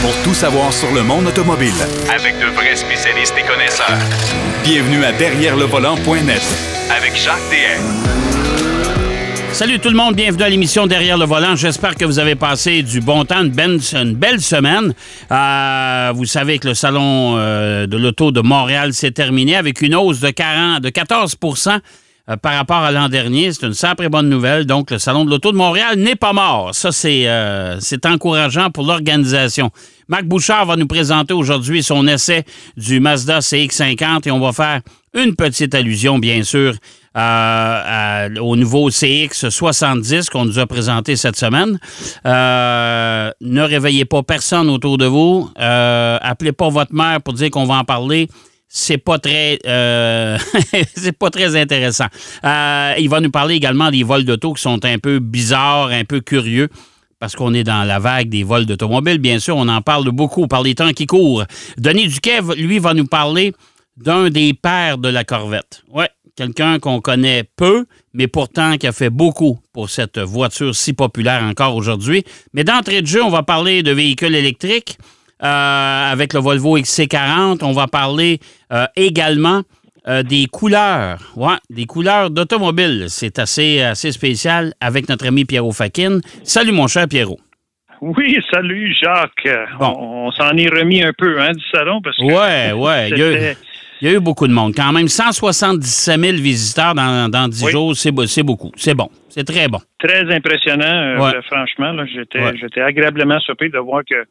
pour tout savoir sur le monde automobile. Avec de vrais spécialistes et connaisseurs. Bienvenue à Derrière le volant.net Avec Jacques DM. Salut tout le monde, bienvenue à l'émission Derrière le volant. J'espère que vous avez passé du bon temps, une belle, une belle semaine. Euh, vous savez que le salon euh, de l'auto de Montréal s'est terminé avec une hausse de, 40, de 14 euh, par rapport à l'an dernier. C'est une sacrée bonne nouvelle. Donc, le Salon de l'Auto de Montréal n'est pas mort. Ça, c'est euh, encourageant pour l'organisation. Marc Bouchard va nous présenter aujourd'hui son essai du Mazda CX-50 et on va faire une petite allusion, bien sûr, euh, au nouveau CX-70 qu'on nous a présenté cette semaine. ne réveillez pas personne autour de vous. appelez pas votre mère pour dire qu'on va en parler c'est pas très euh, c'est pas très intéressant. Euh, il va nous parler également des vols d'auto qui sont un peu bizarres, un peu curieux. Parce qu'on est dans la vague des vols d'automobile, bien sûr, on en parle beaucoup par les temps qui courent. Denis Duquet, lui, va nous parler d'un des pères de la Corvette. Ouais, quelqu'un qu'on connaît peu, mais pourtant qui a fait beaucoup pour cette voiture si populaire encore aujourd'hui. Mais d'entrée de jeu, on va parler de véhicules électriques. Euh, avec le Volvo XC40. On va parler euh, également euh, des couleurs, ouais, des couleurs d'automobile. C'est assez, assez spécial avec notre ami Pierrot Fakin. Salut mon cher Pierrot. Oui, salut Jacques. On, s'en est remis un peu hein, du salon parce que. Ouais, ouais. Il y, a, eu beaucoup de monde. Quand même, 177 000 visiteurs dans, dans 10 jours, c'est beaucoup. C'est bon. C'est très bon. Très impressionnant, franchement. J'étais agréablement surpris de voir que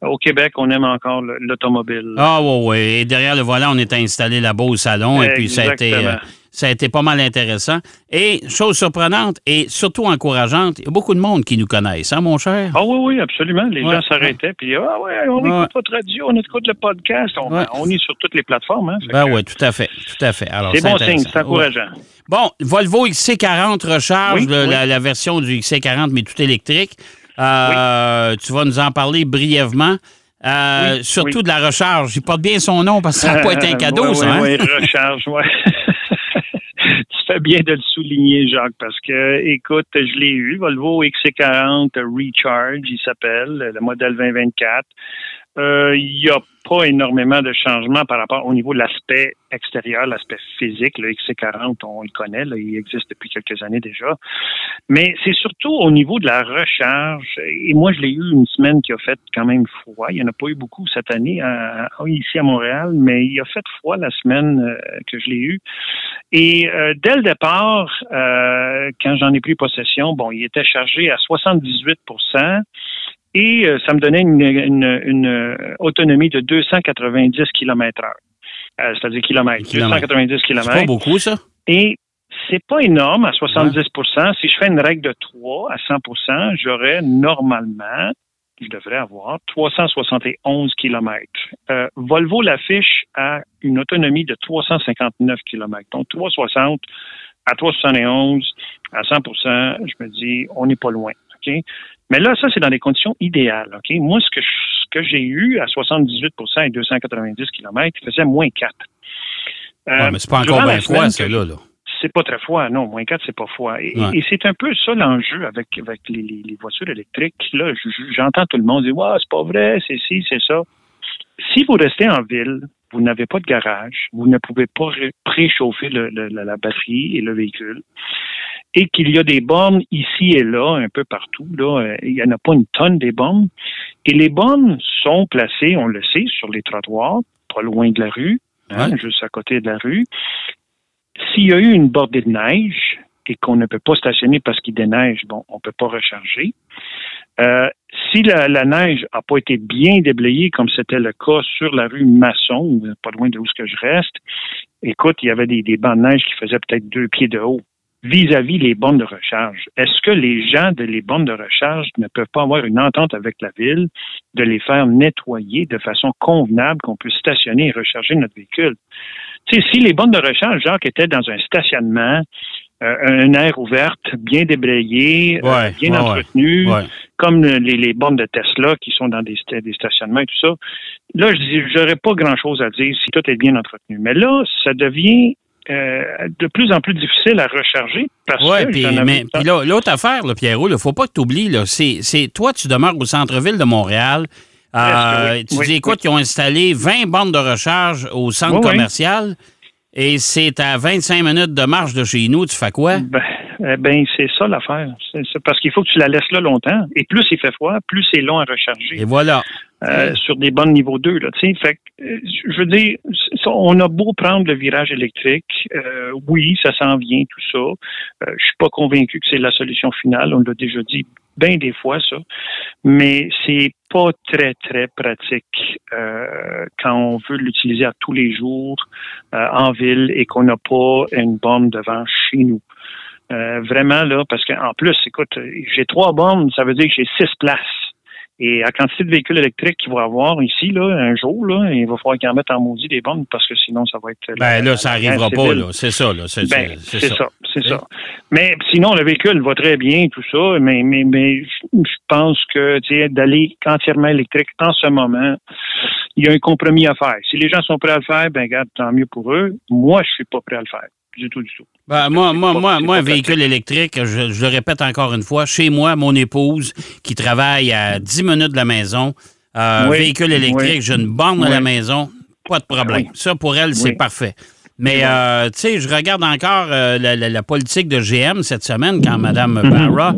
au Québec, on aime encore l'automobile. Ah oui, oui. Et derrière le volant, on est installé là-bas au salon et puis ça a été. Euh, ça a été pas mal intéressant. Et chose surprenante et surtout encourageante, il y a beaucoup de monde qui nous connaissent, hein, mon cher? Ah oui, oui, absolument. Les gens s'arrêtaient, puis ah ouais, on écoute votre radio, on écoute le podcast, on, est sur toutes les plateformes. Hein, ben oui, tout à fait, tout à fait. C'est bon signe, c'est encourageant. Bon, Volvo XC40 recharge la, version du XC40, mais tout électrique. Euh, tu vas nous en parler brièvement. Euh, surtout de la recharge. Il porte bien son nom parce que ça n'a pas été un cadeau, ça. Hein? Oui, recharge, oui. fais bien de le souligner, Jacques, parce que, écoute, je l'ai eu, Volvo XC40 Recharge, il s'appelle, le modèle 2024. Euh, il n'y a pas énormément de changements par rapport au niveau de l'aspect extérieur, l'aspect physique. Le XC40, on le connaît, il existe depuis quelques années déjà. Mais c'est surtout au niveau de la recharge. Et moi, je l'ai eu une semaine qui a fait quand même froid. Il n'y en a pas eu beaucoup cette année ici à Montréal, mais il a fait froid la semaine euh, que je l'ai eu. Et euh, dès le départ, quand j'en ai pris possession, bon, il était chargé à 78 et euh, ça me donnait une, euh, autonomie de 290 km heure. Euh, c'est-à-dire kilomètres. 290 km. C'est pas beaucoup, ça? Et c'est pas énorme à 70% Si je fais une règle de 3 à 100 j'aurais normalement, je devrais avoir 371 km. Volvo l'affiche à une autonomie de 359 km. Donc 360 à 371 à 100 je me dis, on n'est pas loin. Mais là, ça, c'est dans des conditions idéales. OK? Moi, ce que, ce que j'ai eu à 78% et 290 km, il faisait moins 4. Euh, mais c'est pas encore bien froid, là là. C'est pas très froid, non. Moins 4, c'est pas froid. Et, c'est un peu ça l'enjeu avec, avec les, voitures électriques. Là, j'entends tout le monde dire Ouais, c'est pas vrai, c'est ci, c'est ça. Si vous restez en ville, vous n'avez pas de garage, vous ne pouvez pas préchauffer la batterie et le véhicule et qu'il y a des bornes ici et là, un peu partout. Là, euh, il n'y en a pas une tonne des bornes. Et les bornes sont placées, on le sait, sur les trottoirs, pas loin de la rue, hein, juste à côté de la rue. S'il y a eu une bordée de neige et qu'on ne peut pas stationner parce qu'il déneige, bon, on ne peut pas recharger. Euh, si la, neige n'a pas été bien déblayée, comme c'était le cas sur la rue Masson, pas loin de où ce que je reste, écoute, il y avait des, des bancs de neige qui faisaient peut-être deux pieds de haut vis-à-vis les bornes de recharge. Est-ce que les gens de les bornes de recharge ne peuvent pas avoir une entente avec la ville de les faire nettoyer de façon convenable qu'on puisse stationner et recharger notre véhicule? Si les bornes de recharge, Jacques, étaient dans un stationnement, euh, un air ouverte, bien débrayé, euh, bien entretenu, comme les, les, bornes de Tesla qui sont dans des, des stationnements et tout ça. Là, je n'aurais pas grand-chose à dire si tout est bien entretenu. Mais là, ça devient euh, de plus en plus difficile à recharger. Oui, puis mais l'autre affaire, là, Pierrot, il ne faut pas que tu oublies, c'est toi, tu demeures au centre-ville de Montréal. Euh, tu dis, écoute, ils ont installé 20 bornes de recharge au centre commercial et c'est à 25 minutes de marche de chez nous. Tu fais quoi? Ben, eh ben c'est ça l'affaire. parce qu'il faut que tu la laisses là longtemps. Et plus il fait froid, plus c'est long à recharger. Et voilà. Euh, sur des bonnes niveaux 2. Là, fait je veux dire, on a beau prendre le virage électrique, euh, oui, ça s'en vient, tout ça. je suis pas convaincu que c'est la solution finale. On l'a déjà dit bien des fois, ça. Mais c'est pas très, très pratique quand on veut l'utiliser à tous les jours en ville et qu'on n'a pas une borne devant chez nous. vraiment, là, parce qu'en plus, écoute, j'ai trois bornes, ça veut dire que j'ai six places. Et à quantité de véhicules électriques qu'il va avoir ici, là, un jour, là, il va falloir qu'ils en mettent en maudit des bombes parce que sinon, ça va être. Ben là, ça n'arrivera pas, là. C'est ça, là. C'est ben, ça. C'est ça. Mais sinon, le véhicule va très bien, tout ça. Mais, mais, mais je pense que d'aller entièrement électrique en ce moment, il y a un compromis à faire. Si les gens sont prêts à le faire, ben regarde, tant mieux pour eux. Moi, je suis pas prêt à le faire du tout, du tout. Ben, moi, moi, moi, moi, un véhicule électrique, je, le répète encore une fois, chez moi, mon épouse qui travaille à 10 minutes de la maison, euh, véhicule électrique, j'ai une borne à la maison, pas de problème. Ça, pour elle, c'est parfait. Mais, euh, tu sais, je regarde encore euh, la, politique de GM cette semaine quand Mme mhm. Barra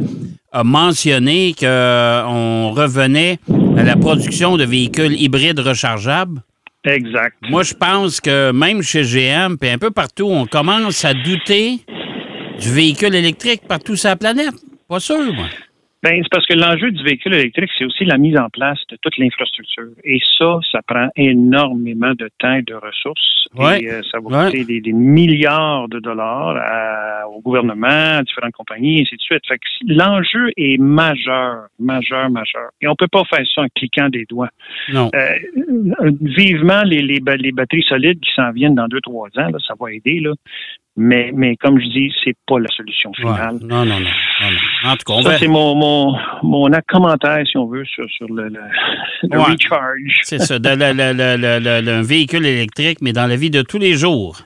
a mentionné qu'on revenait à la production de véhicules hybrides rechargeables. Exact. Moi, je pense que même chez GM, puis un peu partout, on commence à douter du véhicule électrique partout sur la planète. Pas sûr, moi. Ben, c'est parce que l'enjeu du véhicule électrique, c'est aussi la mise en place de toute l'infrastructure. Et ça, ça prend énormément de temps et de ressources. Et euh, ça va coûter des, milliards de dollars au gouvernement, à différentes compagnies, et ainsi de suite. Fait que l'enjeu est majeur, majeur, majeur. Et on peut pas faire ça en cliquant des doigts. Non. Euh, vivement, les, les, les batteries solides qui s'en viennent dans deux, trois ans, là, ça va aider. Là. Mais, mais comme je dis, c'est pas la solution finale. Non, non, non, En tout cas, ça, c'est mon, mon, mon commentaire, si on veut, sur, sur le, le, recharge. C'est ça, un véhicule électrique, mais dans la vie de tous les jours.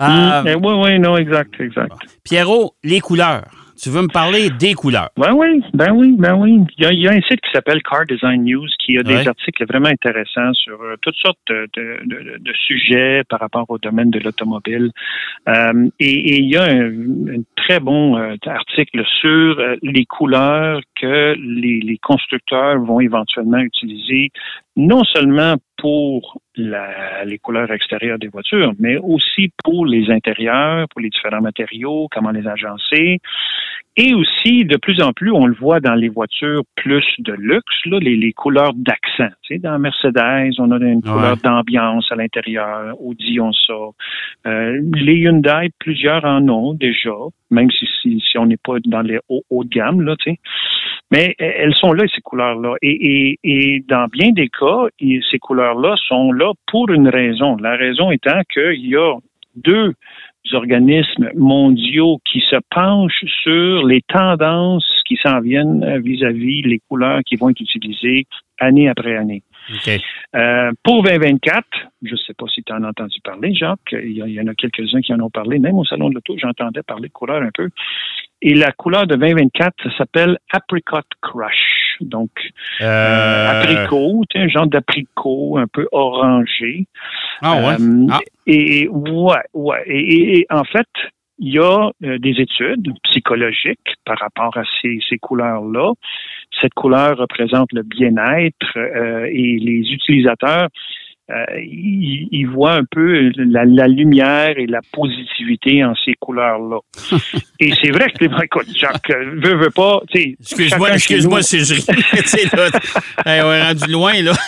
oui, euh, oui, non, exact, exact. Pierrot, les couleurs. Tu veux me parler des couleurs? Ben oui, ben oui, ben oui. Il y a, un site qui s'appelle Car Design News qui a des articles vraiment intéressants sur euh, toutes sortes de, de, sujets par rapport au domaine de l'automobile. Euh, et, il y a un, très bon euh, article sur les couleurs que les, les constructeurs vont éventuellement utiliser, non seulement pour la, les couleurs extérieures des voitures, mais aussi pour les intérieurs, pour les différents matériaux, comment les agencer. Et aussi, de plus en plus, on le voit dans les voitures plus de luxe, là, les, les couleurs d'accent. Tu sais, dans Mercedes, on a une couleur d'ambiance à l'intérieur. Audi, on ça. Euh, les Hyundai, plusieurs en ont déjà, même si, si, si on n'est pas dans les hauts haut de gamme, là, tu sais. Mais elles sont là, ces couleurs-là. Et, et, et, dans bien des cas, ces couleurs-là sont là pour une raison. La raison étant qu'il y a deux organismes mondiaux qui se penchent sur les tendances qui s'en viennent vis-à-vis les couleurs qui vont être utilisées année après année. Euh, pour 2024, je ne sais pas si tu en as entendu parler, Jacques, il y, en a quelques-uns qui en ont parlé, même au Salon de l'Auto, j'entendais parler de couleurs un peu. Et la couleur de 2024, ça s'appelle Apricot Crush. Donc, euh... euh apricot, un genre d'apricot un peu orangé. Ah ouais? Euh, ah. Et, ouais, ouais. Et, en fait, il y a euh, des études psychologiques par rapport à ces, ces couleurs-là. Cette couleur représente le bien-être et les utilisateurs euh, il, voit un peu la, lumière et la positivité en ces couleurs-là. et c'est vrai que, écoute, Jacques, veut, veut pas, Excuse-moi, excuse-moi si je ris. on est rendu loin, là.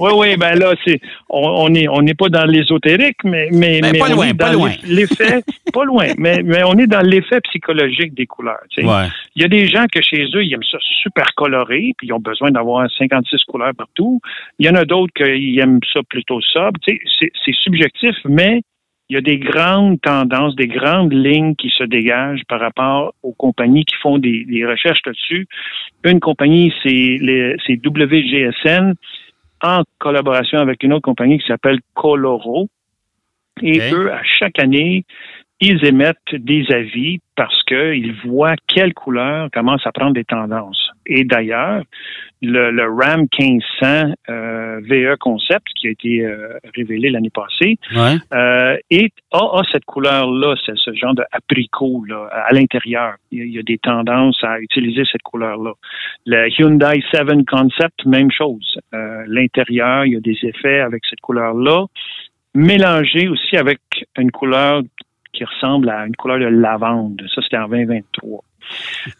Oui, oui, ben là, c'est on, est on n'est pas dans l'ésotérique, mais mais, ben, mais pas loin, pas loin. L'effet, pas loin, mais mais on est dans l'effet psychologique des couleurs. Il y a des gens que chez eux ils aiment ça super coloré, puis ils ont besoin d'avoir 56 couleurs partout. Il y en a d'autres qui aiment ça plutôt sobre. C'est subjectif, mais il y a des grandes tendances, des grandes lignes qui se dégagent par rapport aux compagnies qui font des, des recherches là-dessus. Une compagnie, c'est WGSN en collaboration avec une autre compagnie qui s'appelle Coloro. Et eux, à chaque année, ils émettent des avis parce qu'ils voient quelle couleur commence à prendre des tendances. Et d'ailleurs, le, RAM 1500 euh, VE Concept, qui a été euh, révélé l'année passée, euh, est, a, cette couleur-là, c'est ce genre de apricot là, à l'intérieur. Il, y a des tendances à utiliser cette couleur-là. Le Hyundai 7 Concept, même chose. L'intérieur, il y a des effets avec cette couleur-là, mélangé aussi avec une couleur qui ressemble à une couleur de lavande. Ça, c'était en 2023.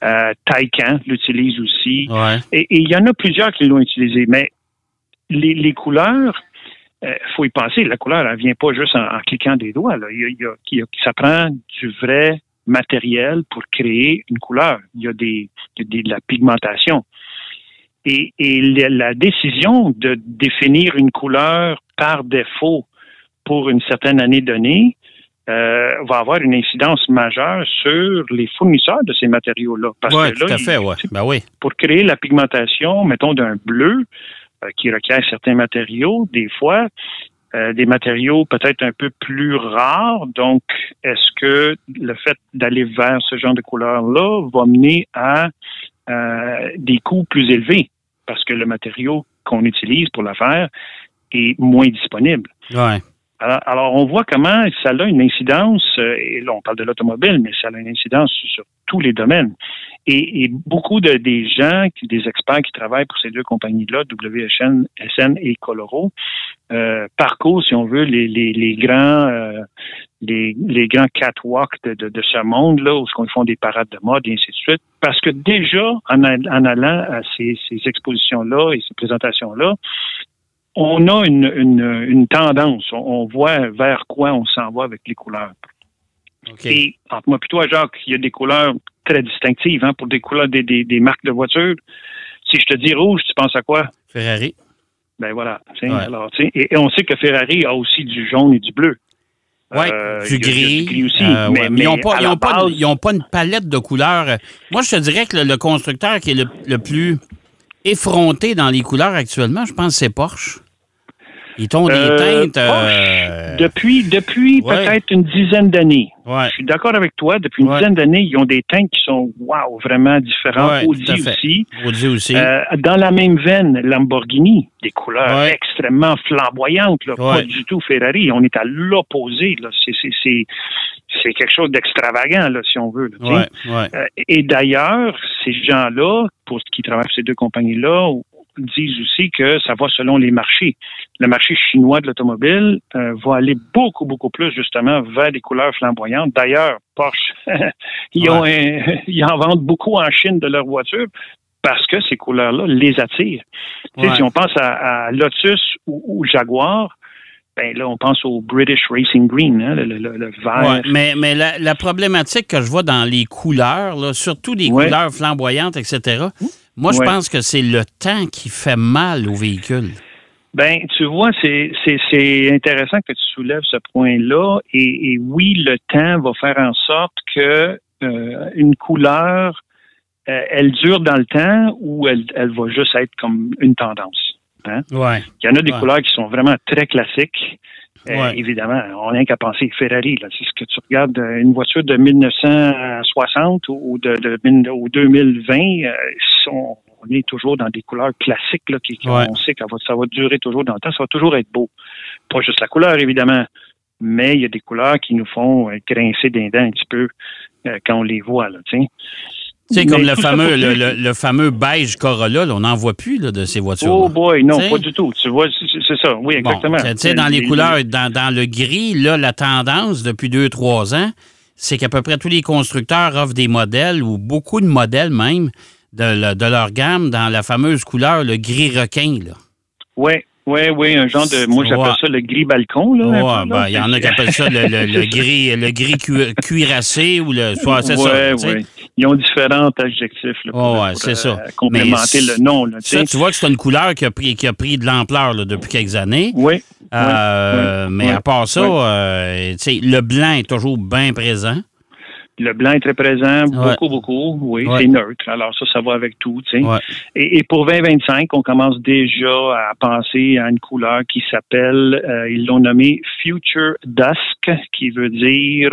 Euh, Taycan l'utilise aussi. Et il y en a plusieurs qui l'ont utilisé. Mais les, couleurs, il euh, faut y penser. La couleur, elle vient pas juste en, cliquant des doigts. Là. Il y a, ça prend du vrai matériel pour créer une couleur. Il y a, des, de la pigmentation. Et, et la décision de définir une couleur par défaut pour une certaine année donnée, euh, va avoir une incidence majeure sur les fournisseurs de ces matériaux-là. Oui, tout à fait, ouais. ben oui. Pour créer la pigmentation, mettons, d'un bleu euh, qui requiert certains matériaux, des fois, euh, des matériaux peut-être un peu plus rares. Donc, est-ce que le fait d'aller vers ce genre de couleur-là va mener à des coûts plus élevés? Parce que le matériau qu'on utilise pour la faire est moins disponible. Ouais. Alors, on voit comment ça a une incidence, euh, et là, on parle de l'automobile, mais ça a une incidence sur tous les domaines. Et, beaucoup de, des gens, des experts qui travaillent pour ces deux compagnies-là, WSN SN et Coloro, euh, parcourent, si on veut, les, les, les grands euh, les, les, grands catwalks de, de, ce monde-là, où ils font des parades de mode et ainsi de suite. Parce que déjà, en, en allant à ces, ces expositions-là et ces présentations-là, on a une, une, tendance. On, voit vers quoi on s'en va avec les couleurs. Et entre moi et toi, Jacques, il y a des couleurs très distinctives hein, pour des couleurs des, des, marques de voitures. Si je te dis rouge, tu penses à quoi? Ferrari. Ben voilà. Alors, et, on sait que Ferrari a aussi du jaune et du bleu. Oui, euh, du, gris. aussi. Euh, mais, ils n'ont pas, pas, une palette de couleurs. Moi, je te dirais que le, constructeur qui est le, le plus effronté dans les couleurs actuellement, je pense que c'est Porsche. Ils t'ont des euh, teintes. Euh, depuis depuis peut-être une dizaine d'années. Je suis d'accord avec toi. Depuis une dizaine d'années, ils ont des teintes qui sont wow, vraiment différentes. Audi aussi. Audi aussi. Euh, dans la même veine, Lamborghini, des couleurs extrêmement flamboyantes. Pas du tout Ferrari. On est à l'opposé. C'est quelque chose d'extravagant, si on veut. et d'ailleurs, ces gens-là, pour qui travaillent pour ces deux compagnies-là, disent aussi que ça va selon les marchés. Le marché chinois de l'automobile euh, va aller beaucoup, beaucoup plus justement vers des couleurs flamboyantes. D'ailleurs, Porsche, ils, ont ils en vendent beaucoup en Chine de leurs voitures parce que ces couleurs-là les attirent. Si on pense à, Lotus ou, Jaguar, ben là, on pense au British Racing Green, hein, le, vert. mais mais la, problématique que je vois dans les couleurs, surtout les couleurs flamboyantes, etc., moi, je pense que c'est le temps qui fait mal au véhicule. Ben, tu vois, c'est, intéressant que tu soulèves ce point-là. Et, oui, le temps va faire en sorte que euh, une couleur, euh, elle dure dans le temps ou elle, va juste être comme une tendance. Hein? Ouais. Il y en a des couleurs qui sont vraiment très classiques. Euh, évidemment, on n'a qu'à penser Ferrari. C'est ce que tu regardes une voiture de 1960 ou de, de, 2020, on, est toujours dans des couleurs classiques là, qui, on sait que ça va durer toujours dans le temps, ça va toujours être beau. Pas juste la couleur, évidemment, mais il y a des couleurs qui nous font grincer des dents un petit peu euh, quand on les voit. Là, c'est comme le fameux, le, fameux beige Corolla, on n'en voit plus de ces voitures. Oh boy, non, pas du tout. Tu vois, c'est ça. Oui, exactement. tu sais, dans les, couleurs, dans, dans, le gris, là, la tendance depuis deux, trois ans, c'est qu'à peu près tous les constructeurs offrent des modèles, ou beaucoup de modèles même, de, leur gamme dans la fameuse couleur, le gris requin. Oui, oui, oui, un genre de. Moi, j'appelle ça le gris balcon. Là, ben, il y en a qui appellent ça le, gris, le gris cuirassé ou le. c'est ça. Ils ont différents adjectifs là, pour. Euh, complémenter le nom. Là, ça, tu vois que c'est une couleur qui a pris, qui a pris de l'ampleur depuis quelques années. Oui. Euh, mais à part ça, euh, le blanc est toujours bien présent. Le blanc est très présent, beaucoup, beaucoup. Oui, c'est neutre. Alors ça, ça va avec tout. Tu sais. et, pour 2025, on commence déjà à penser à une couleur qui s'appelle, euh, ils l'ont nommé Future Dusk, qui veut dire,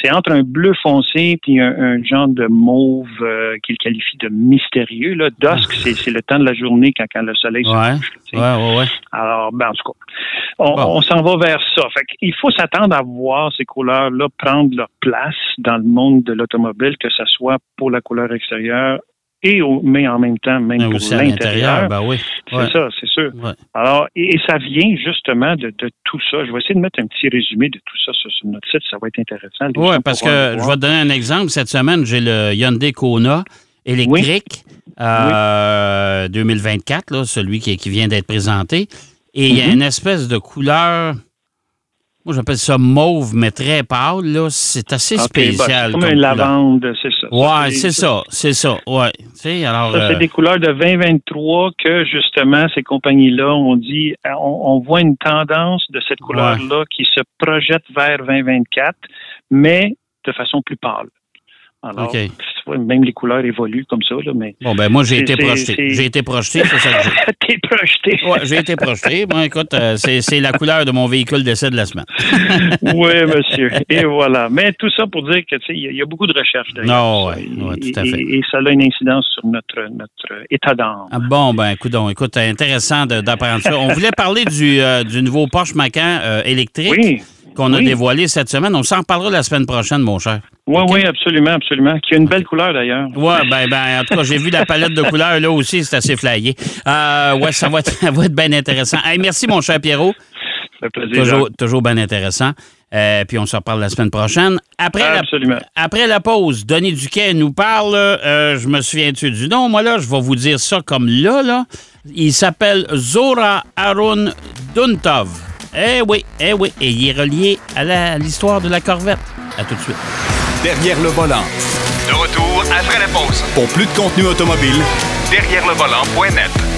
c'est entre un bleu foncé puis un, genre de mauve euh, qu'il qualifie de mystérieux. Là. Dusk, c'est le temps de la journée quand, quand le soleil se couche. Ouais, ouais, ouais. Alors, ben, en tout cas, on, s'en va vers ça. Fait il faut s'attendre à voir ces couleurs-là prendre leur place dans le monde de l'automobile, que ce soit pour la couleur extérieure et au, mais en même temps, même pour l'intérieur. Ben oui. C'est ça, c'est sûr. Alors, et, ça vient justement de, tout ça. Je vais essayer de mettre un petit résumé de tout ça sur, notre site. Ça va être intéressant. Oui, parce que je vais te donner un exemple. Cette semaine, j'ai le Hyundai Kona électrique 2024, euh, celui qui, qui vient d'être présenté. Et il y a mhm. une espèce de couleur moi, j'appelle ça mauve, mais très pâle. Là. C'est assez bah, spécial. comme, une lavande, c'est ça. Oui, c'est ça. C'est ça. Ouais. Alors, ça, c'est euh, des couleurs de 2023 que, justement, ces compagnies-là ont dit on, voit une tendance de cette couleur-là qui se projette vers 2024, mais de façon plus pâle. Alors, même les couleurs évoluent comme ça, là, mais... Bon, ben moi, j'ai été projeté. J'ai été projeté, c'est ça que j'ai. T'es projeté. Oui, j'ai été projeté. Bon, écoute, euh, c'est la couleur de mon véhicule d'essai de la semaine. oui, monsieur. Et voilà. Mais tout ça pour dire que, tu sais, il y, a beaucoup de recherches derrière. Non, oui, ouais, tout à fait. Et, ça a une incidence sur notre, notre état d'âme. Ah, bon, ben, écoute, écoute, intéressant d'apprendre ça. On voulait parler du, euh, du nouveau Porsche Macan euh, électrique. Oui qu'on a dévoilé cette semaine. On s'en reparlera la semaine prochaine, mon cher. Oui, oui, absolument, absolument. Qui a une belle couleur, d'ailleurs. Oui, ben, ben, en tout cas, j'ai vu la palette de couleurs là aussi, c'est assez flayé. Euh, ouais, ça va, être, ça va être bien intéressant. merci, mon cher Pierrot. Ça fait plaisir. Toujours, toujours bien intéressant. Euh, puis on se reparle la semaine prochaine. Après, Absolument. La, après la pause, Denis Duquet nous parle. Euh, je me souviens-tu du nom, moi, là? Je vais vous dire ça comme là, là. Il s'appelle Zora Arun Duntov. Eh oui, eh oui. Et il est relié à l'histoire de la Corvette. À tout de suite. Derrière le volant. De retour après la pause. Pour plus de contenu automobile, derrière le volant.net.